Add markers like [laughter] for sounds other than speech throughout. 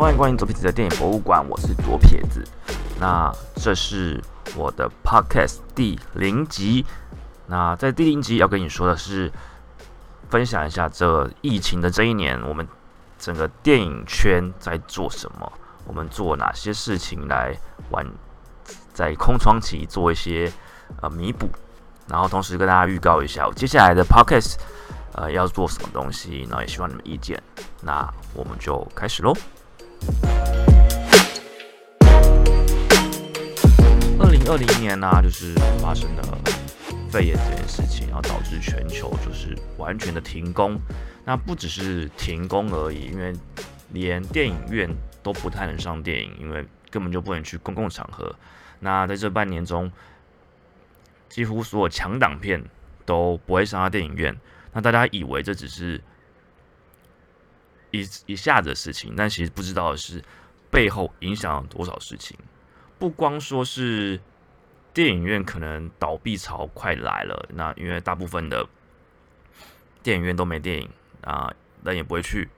欢迎光临左撇子的电影博物馆，我是左撇子。那这是我的 podcast 第零集。那在第零集要跟你说的是，分享一下这疫情的这一年，我们整个电影圈在做什么，我们做哪些事情来完在空窗期做一些呃弥补，然后同时跟大家预告一下，接下来的 podcast 呃要做什么东西，然后也希望你们意见。那我们就开始喽。二零二零年呢，就是发生了肺炎这件事情，然后导致全球就是完全的停工。那不只是停工而已，因为连电影院都不太能上电影，因为根本就不能去公共场合。那在这半年中，几乎所有强档片都不会上到电影院。那大家以为这只是一一下子的事情，但其实不知道是背后影响了多少事情。不光说是电影院可能倒闭潮快来了，那因为大部分的电影院都没电影啊，人也不会去。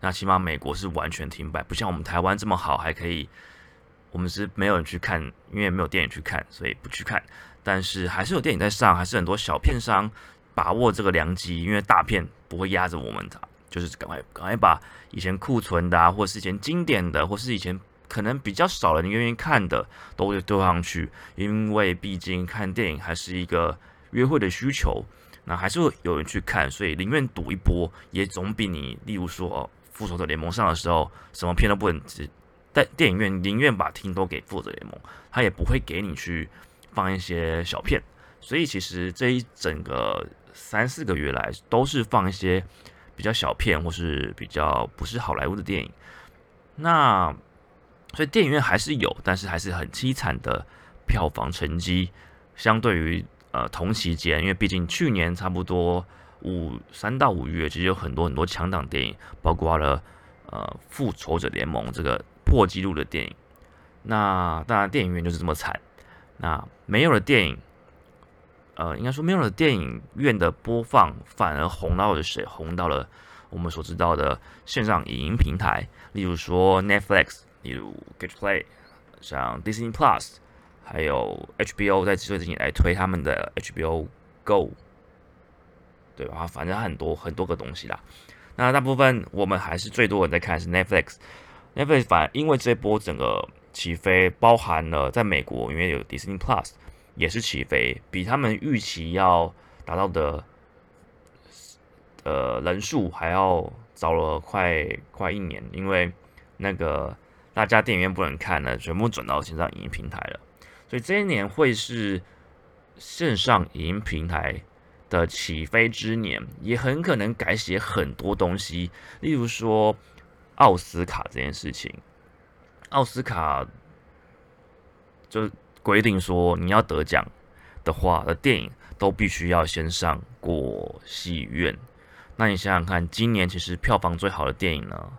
那起码美国是完全停摆，不像我们台湾这么好，还可以。我们是没有人去看，因为没有电影去看，所以不去看。但是还是有电影在上，还是很多小片商把握这个良机，因为大片不会压着我们的。就是赶快赶快把以前库存的啊，或是以前经典的，或是以前可能比较少人愿意看的，都会丢上去。因为毕竟看电影还是一个约会的需求，那还是会有人去看，所以宁愿赌一波，也总比你例如说复仇者联盟上的时候，什么片都不能只在电影院，宁愿把厅都给复仇者联盟，他也不会给你去放一些小片。所以其实这一整个三四个月来，都是放一些。比较小片或是比较不是好莱坞的电影，那所以电影院还是有，但是还是很凄惨的票房成绩。相对于呃同期间，因为毕竟去年差不多五三到五月，其实有很多很多强档电影，包括了呃复仇者联盟这个破纪录的电影。那当然电影院就是这么惨。那没有了电影。呃，应该说没有了电影院的播放，反而红到了谁？红到了我们所知道的线上影音平台，例如说 Netflix，例如 Get Play，像 Disney Plus，还有 HBO 在最近来推他们的 HBO Go，对吧？反正很多很多个东西啦。那大部分我们还是最多人在看是 Netflix，Netflix 反而因为这波整个起飞，包含了在美国因为有 Disney Plus。也是起飞，比他们预期要达到的呃人数还要早了快快一年，因为那个大家电影院不能看了，全部转到线上影音平台了，所以这一年会是线上影音平台的起飞之年，也很可能改写很多东西，例如说奥斯卡这件事情，奥斯卡就。规定说，你要得奖的话，的电影都必须要先上过戏院。那你想想看，今年其实票房最好的电影呢？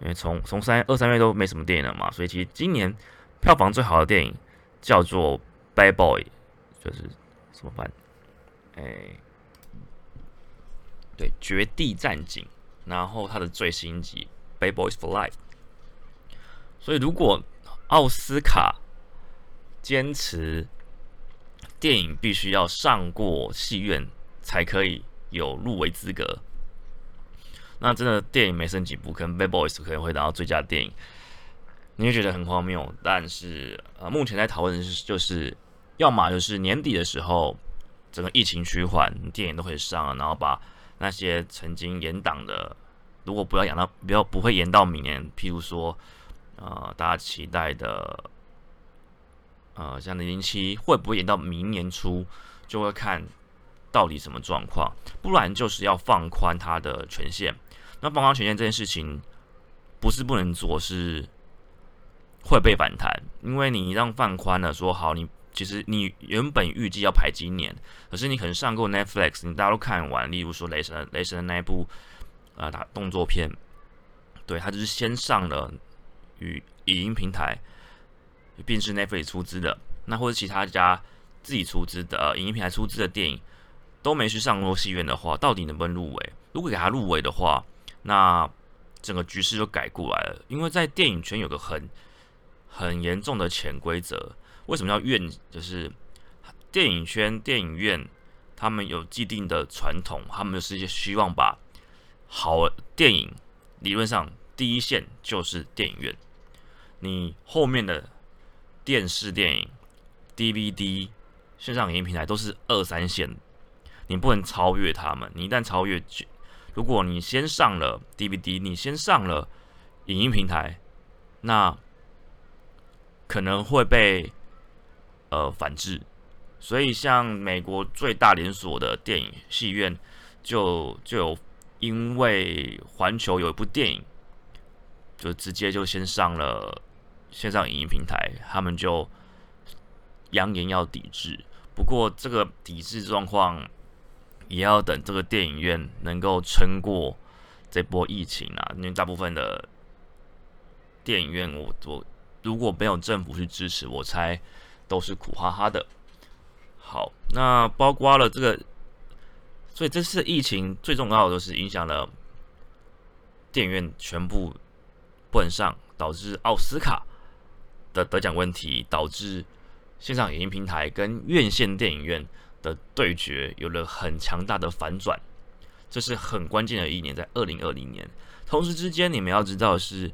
因为从从三二三月都没什么电影了嘛，所以其实今年票房最好的电影叫做《Bad Boy》，就是怎么办？哎，对，《绝地战警》，然后它的最新集《Bad Boys for Life》。所以如果奥斯卡坚持电影必须要上过戏院才可以有入围资格，那真的电影没剩几部，可能《Bad Boys》可能会拿到最佳电影，你会觉得很荒谬。但是呃，目前在讨论的是，就是要么就是年底的时候，整个疫情趋缓，电影都可以上，然后把那些曾经延档的，如果不要演到，不要不会延到明年，譬如说呃，大家期待的。呃，像零零七会不会延到明年初，就会看到底什么状况，不然就是要放宽它的权限。那放宽权限这件事情，不是不能做，是会被反弹，因为你让放宽了，说好你其实你原本预计要排今年，可是你可能上过 Netflix，你大家都看完，例如说雷神雷神的那一部啊打动作片，对，他就是先上了与影音平台。便是 Netflix 出资的，那或者其他家自己出资的影音平台出资的电影都没去上过戏院的话，到底能不能入围？如果给他入围的话，那整个局势就改过来了。因为在电影圈有个很很严重的潜规则，为什么要院？就是电影圈、电影院，他们有既定的传统，他们就是希望把好电影，理论上第一线就是电影院，你后面的电视电影、DVD、线上影音平台都是二三线，你不能超越他们。你一旦超越，如果你先上了 DVD，你先上了影音平台，那可能会被呃反制。所以，像美国最大连锁的电影戏院，就就有因为环球有一部电影，就直接就先上了线上影音平台，他们就扬言要抵制。不过，这个抵制状况也要等这个电影院能够撑过这波疫情啊，因为大部分的电影院，我我如果没有政府去支持，我猜都是苦哈哈的。好，那包括了这个，所以这次疫情最重要的就是影响了电影院全部不能上，导致奥斯卡的得奖问题，导致线上影音平台跟院线电影院的对决有了很强大的反转，这是很关键的一年，在二零二零年。同时之间，你们要知道是，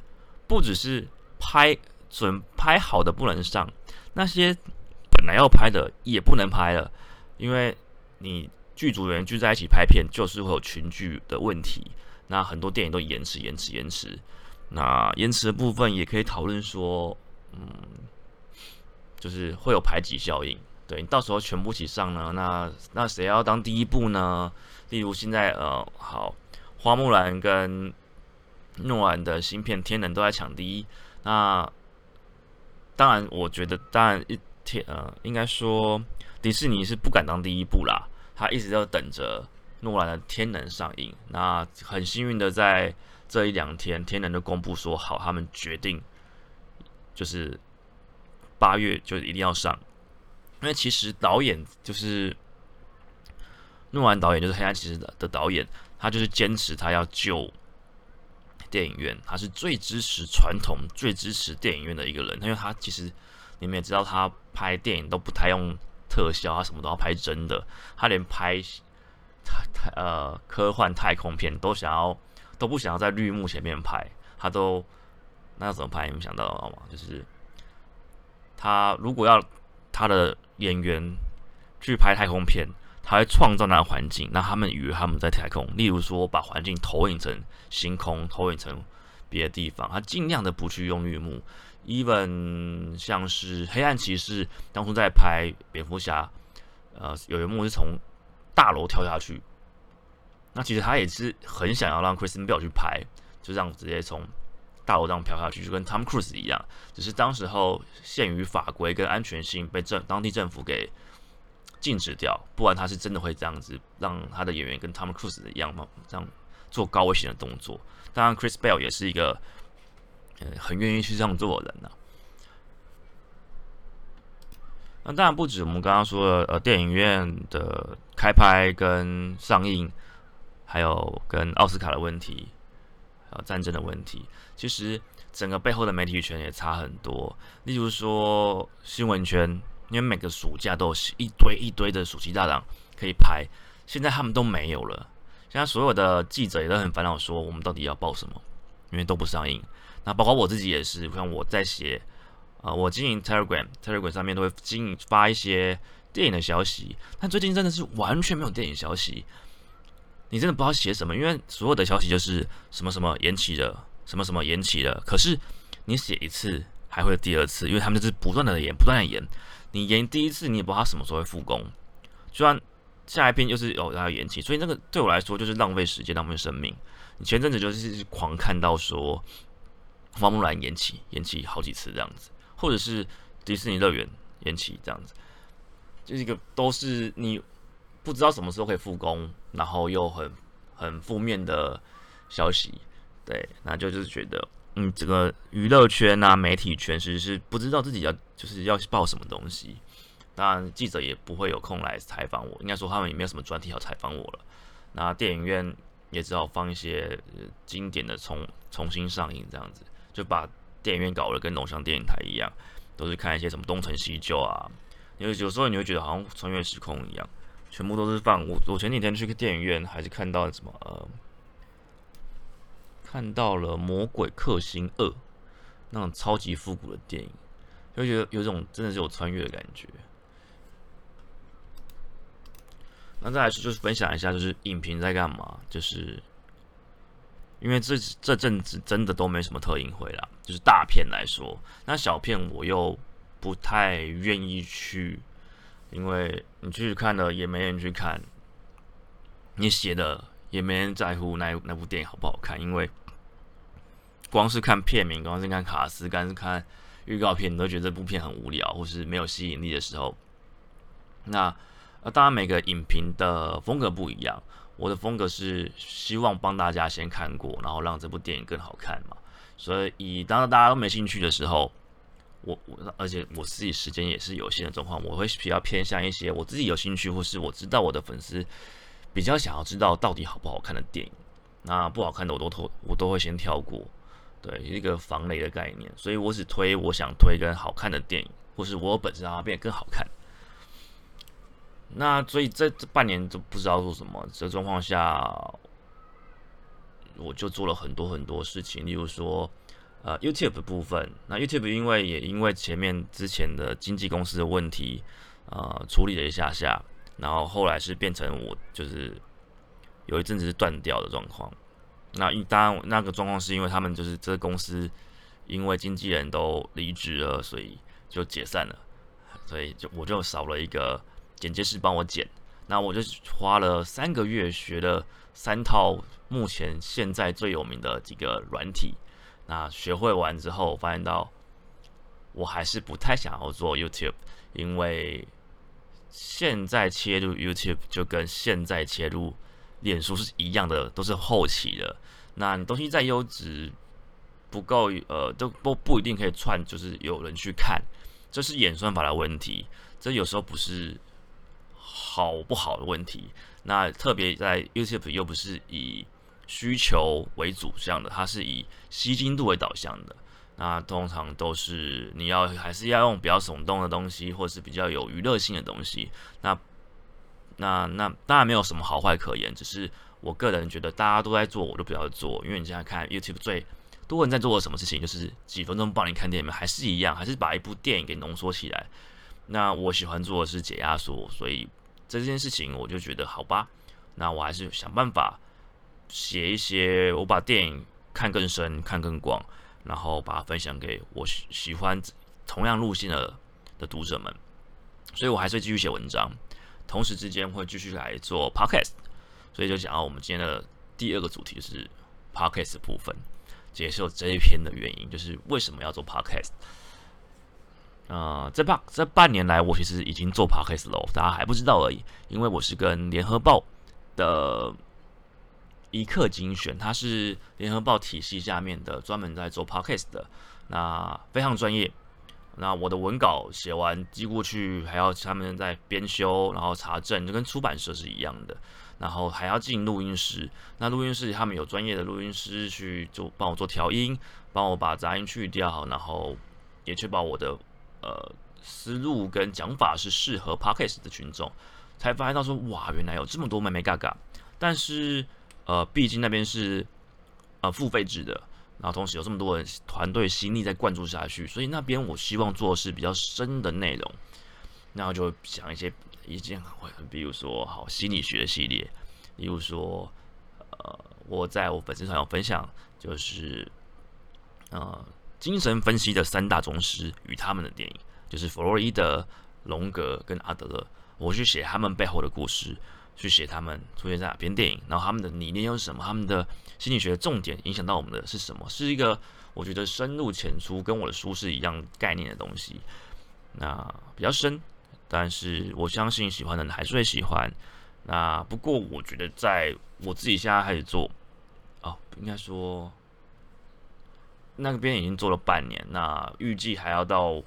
不只是拍准拍好的不能上，那些。本来要拍的也不能拍了，因为你剧组人聚在一起拍片，就是会有群聚的问题。那很多电影都延迟、延迟、延迟。那延迟的部分也可以讨论说，嗯，就是会有排挤效应。对你到时候全部起上呢，那那谁要当第一部呢？例如现在呃，好，花木兰跟诺兰的芯片《天能》都在抢第一。那当然，我觉得当然一。天呃，应该说迪士尼是不敢当第一部啦，他一直都等着诺兰的《天能》上映。那很幸运的，在这一两天，《天能》就公布说好，他们决定就是八月就一定要上。因为其实导演就是诺兰导演，就是《黑暗骑士》的的导演，他就是坚持他要救电影院，他是最支持传统、最支持电影院的一个人，因为他其实。你们也知道，他拍电影都不太用特效，他什么都要拍真的。他连拍太太呃科幻太空片都想要都不想要在绿幕前面拍，他都那要怎么拍？你们想到了吗？就是他如果要他的演员去拍太空片，他会创造那个环境，那他们以为他们在太空。例如说，把环境投影成星空，投影成别的地方，他尽量的不去用绿幕。even 像是黑暗骑士当初在拍蝙蝠侠，呃，有一幕是从大楼跳下去，那其实他也是很想要让 Kristen Bell 去拍，就这样直接从大楼这样飘下去，就跟 Tom Cruise 一样，只是当时候限于法规跟安全性被政当地政府给禁止掉，不然他是真的会这样子让他的演员跟 Tom Cruise 一样嘛，这样做高危险的动作。当然，Chris Bell 也是一个。很愿意去这样做的人呢。那当然不止我们刚刚说的，呃，电影院的开拍跟上映，还有跟奥斯卡的问题，还有战争的问题。其实整个背后的媒体圈也差很多。例如说新闻圈，因为每个暑假都有一堆一堆的暑期大档可以拍，现在他们都没有了。现在所有的记者也都很烦恼，说我们到底要报什么？因为都不上映。那包括我自己也是，像我在写，啊，我经营 Telegram，Telegram 上面都会经营发一些电影的消息，但最近真的是完全没有电影消息，你真的不知道写什么，因为所有的消息就是什么什么延期了，什么什么延期了，可是你写一次还会第二次，因为他们就是不断的延，不断的延，你延第一次你也不知道他什么时候会复工，就算下一篇又是哦要延期，所以那个对我来说就是浪费时间，浪费生命。你前阵子就是狂看到说。花木兰延期，延期好几次这样子，或者是迪士尼乐园延期这样子，这一个都是你不知道什么时候可以复工，然后又很很负面的消息，对，那就是觉得，嗯，整个娱乐圈啊，媒体圈其实是不知道自己要就是要报什么东西，当然记者也不会有空来采访我，应该说他们也没有什么专题要采访我了，那电影院也只好放一些经典的重。重新上映这样子，就把电影院搞得跟龙翔电影台一样，都是看一些什么东成西就啊，因为有时候你会觉得好像穿越时空一样，全部都是放我我前几天去个电影院还是看到什么呃，看到了《魔鬼克星二》那种超级复古的电影，就觉得有种真的是有穿越的感觉。那再来是就是分享一下，就是影评在干嘛？就是因为这这阵子真的都没什么特映会啦，就是大片来说，那小片我又不太愿意去，因为你去看了也没人去看，你写的也没人在乎那那部电影好不好看，因为光是看片名，光是看卡斯，光是看预告片，你都觉得这部片很无聊或是没有吸引力的时候，那。那当然，每个影评的风格不一样。我的风格是希望帮大家先看过，然后让这部电影更好看嘛。所以，当大家都没兴趣的时候，我我而且我自己时间也是有限的状况，我会比较偏向一些我自己有兴趣，或是我知道我的粉丝比较想要知道到底好不好看的电影。那不好看的我都投，我都会先跳过。对，一个防雷的概念。所以我只推我想推跟好看的电影，或是我本身让它变得更好看。那所以这这半年都不知道做什么，这状况下，我就做了很多很多事情，例如说，呃，YouTube 部分。那 YouTube 因为也因为前面之前的经纪公司的问题，呃，处理了一下下，然后后来是变成我就是有一阵子是断掉的状况。那一当然那个状况是因为他们就是这个公司因为经纪人都离职了，所以就解散了，所以就我就少了一个。剪接师帮我剪，那我就花了三个月学了三套目前现在最有名的几个软体。那学会完之后，发现到我还是不太想要做 YouTube，因为现在切入 YouTube 就跟现在切入脸书是一样的，都是后期的。那你东西再优质，不够呃，都不不一定可以串，就是有人去看，这是演算法的问题。这有时候不是。好不好的问题？那特别在 YouTube 又不是以需求为主向的，它是以吸金度为导向的。那通常都是你要还是要用比较耸动的东西，或是比较有娱乐性的东西。那那那当然没有什么好坏可言，只是我个人觉得大家都在做，我就不要做。因为你现在看 YouTube 最多人在做的什么事情，就是几分钟帮你看电影，还是一样，还是把一部电影给浓缩起来。那我喜欢做的是解压缩，所以。这件事情我就觉得好吧，那我还是想办法写一些，我把电影看更深、看更广，然后把它分享给我喜喜欢同样路线的的读者们。所以我还是会继续写文章，同时之间会继续来做 podcast。所以就讲到我们今天的第二个主题是 podcast 部分，接受这一篇的原因，就是为什么要做 podcast。呃，这半这半年来，我其实已经做 podcast 了，大家还不知道而已。因为我是跟联合报的一刻精选，它是联合报体系下面的专门在做 podcast 的，那非常专业。那我的文稿写完寄过去，还要他们在编修，然后查证，就跟出版社是一样的。然后还要进录音室，那录音室他们有专业的录音师去做，帮我做调音，帮我把杂音去掉，然后也确保我的。呃，思路跟讲法是适合 podcast 的群众，才发现到说，哇，原来有这么多妹妹嘎嘎。但是，呃，毕竟那边是呃付费制的，然后同时有这么多人团队心力在灌注下去，所以那边我希望做的是比较深的内容。然后就想一些一件，比如说好心理学系列，例如说，呃，我在我粉丝团有分享，就是呃。精神分析的三大宗师与他们的电影，就是弗洛伊德、荣格跟阿德勒。我去写他们背后的故事，去写他们出现在哪边电影，然后他们的理念又是什么？他们的心理学的重点影响到我们的是什么？是一个我觉得深入浅出，跟我的书是一样概念的东西。那比较深，但是我相信喜欢的人还是会喜欢。那不过我觉得，在我自己现在开始做，哦，应该说。那边已经做了半年，那预计还要到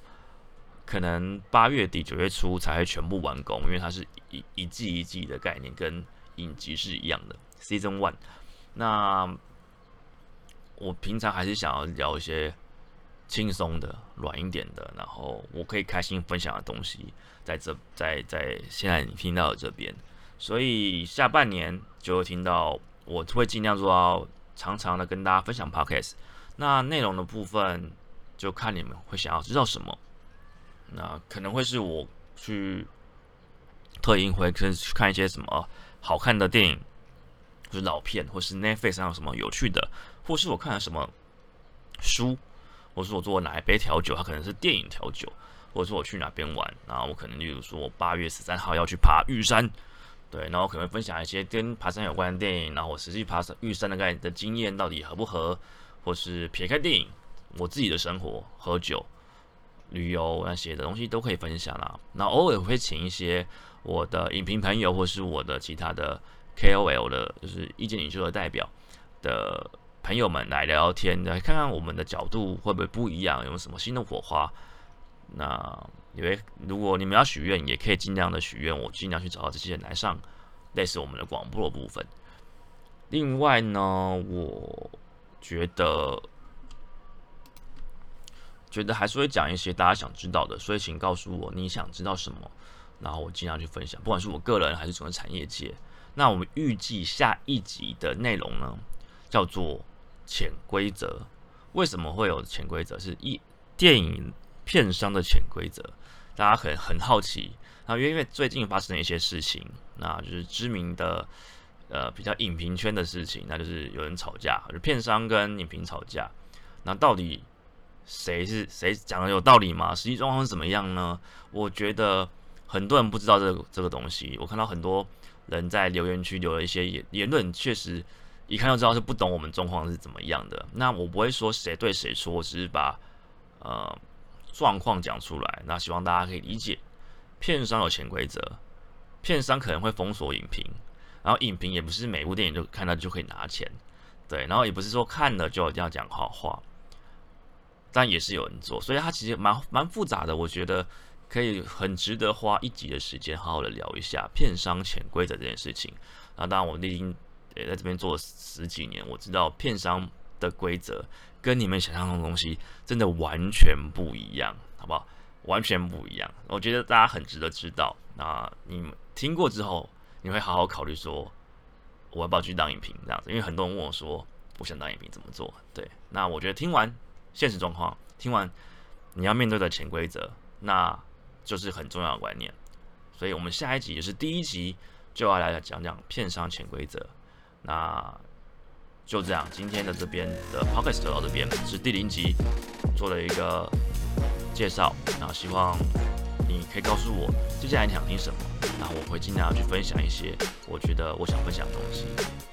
可能八月底九月初才会全部完工，因为它是一一季一季的概念，跟影集是一样的。Season One，那我平常还是想要聊一些轻松的、软一点的，然后我可以开心分享的东西，在这在在现在你听到的这边，所以下半年就会听到我会尽量做到常常的跟大家分享 podcast。那内容的部分就看你们会想要知道什么，那可能会是我去特映会跟去看一些什么好看的电影，就是老片，或是 Netflix 上有什么有趣的，或是我看了什么书，或是我做哪一杯调酒，它可能是电影调酒，或者是我去哪边玩，然后我可能例如说我八月十三号要去爬玉山，对，然后可能分享一些跟爬山有关的电影，然后我实际爬山玉山的概的经验到底合不合。或是撇开电影，我自己的生活、喝酒、旅游那些的东西都可以分享啦。那偶尔会请一些我的影评朋友，或是我的其他的 KOL 的，就是意见领袖的代表的朋友们来聊聊天，来看看我们的角度会不会不一样，有没有什么新的火花。那因为如果你们要许愿，也可以尽量的许愿，我尽量去找到这些人来上类似我们的广播的部分。另外呢，我。觉得觉得还是会讲一些大家想知道的，所以请告诉我你想知道什么，然后我尽量去分享，不管是我个人还是整个产业界。那我们预计下一集的内容呢，叫做潜规则。为什么会有潜规则？是一电影片商的潜规则，大家很很好奇。那因为最近发生了一些事情，那就是知名的。呃，比较影评圈的事情，那就是有人吵架，就片商跟影评吵架。那到底谁是谁讲的有道理吗？实际状况是怎么样呢？我觉得很多人不知道这个这个东西。我看到很多人在留言区留了一些言言论，确实一看就知道是不懂我们状况是怎么样的。那我不会说谁对谁错，我只是把呃状况讲出来。那希望大家可以理解，片商有潜规则，片商可能会封锁影评。然后影评也不是每部电影就看到就可以拿钱，对，然后也不是说看了就一定要讲好话，但也是有人做，所以它其实蛮蛮复杂的。我觉得可以很值得花一集的时间好好的聊一下片商潜规则这件事情。那当然我已经也在这边做了十几年，我知道片商的规则跟你们想象中的东西真的完全不一样，好不好？完全不一样。我觉得大家很值得知道。那你们听过之后。你会好好考虑说，我要不要去当影评这样子？因为很多人问我说，我想当影评怎么做？对，那我觉得听完 [laughs] 现实状况，听完你要面对的潜规则，那就是很重要的观念。所以我们下一集也是第一集，就要来讲讲片商潜规则。那就这样，今天的这边的 podcast 到这边是第零集做了一个介绍，然后希望。你可以告诉我接下来你想听什么，然后我会尽量去分享一些我觉得我想分享的东西。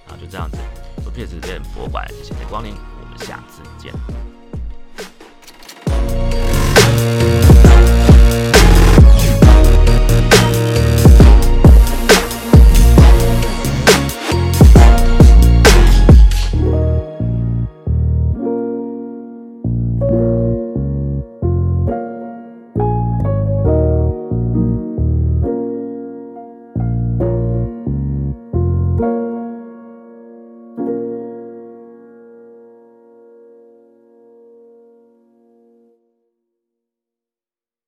然后就这样子，做片子店博物馆，谢谢光临，我们下次见。